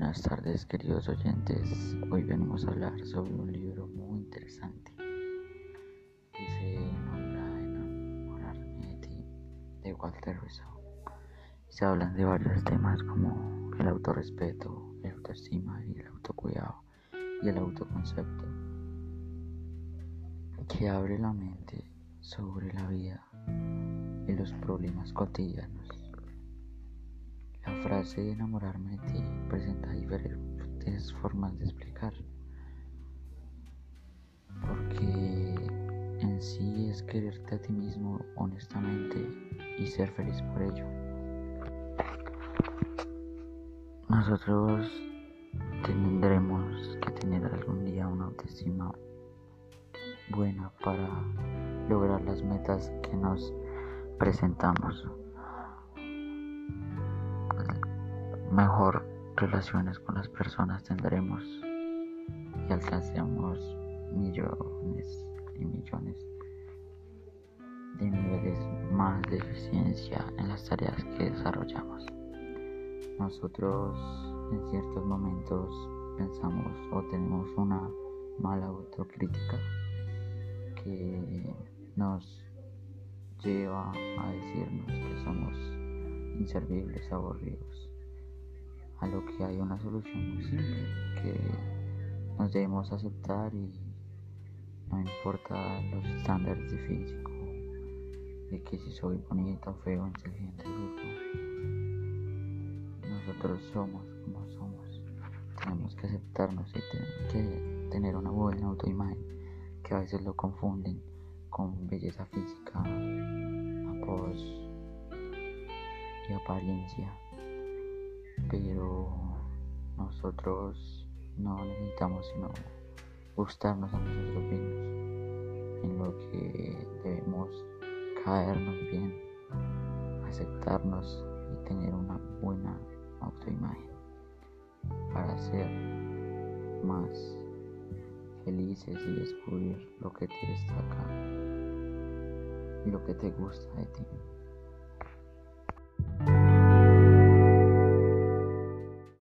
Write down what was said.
tardes queridos oyentes, hoy venimos a hablar sobre un libro muy interesante que se nombra Enamorarme de Walter Rizzo. Se hablan de varios temas como el autorrespeto, la autoestima y el autocuidado y el autoconcepto que abre la mente sobre la vida y los problemas cotidianos. La frase enamorarme de ti presenta diferentes formas de explicar. Porque en sí es quererte a ti mismo honestamente y ser feliz por ello. Nosotros tendremos que tener algún día una autoestima buena para lograr las metas que nos presentamos. Mejor relaciones con las personas tendremos y alcancemos millones y millones de niveles más de eficiencia en las tareas que desarrollamos. Nosotros en ciertos momentos pensamos o tenemos una mala autocrítica que nos lleva a decirnos que somos inservibles, aburridos. A lo que hay una solución muy simple, que nos debemos aceptar y no importa los estándares de físico, de que si soy bonito, feo, inteligente, bruto. Nosotros somos como somos. Tenemos que aceptarnos y tenemos que tener una buena autoimagen, que a veces lo confunden con belleza física, pos y apariencia. Pero nosotros no necesitamos sino gustarnos a nosotros mismos, en lo que debemos caernos bien, aceptarnos y tener una buena autoimagen para ser más felices y descubrir lo que te destaca y lo que te gusta de ti.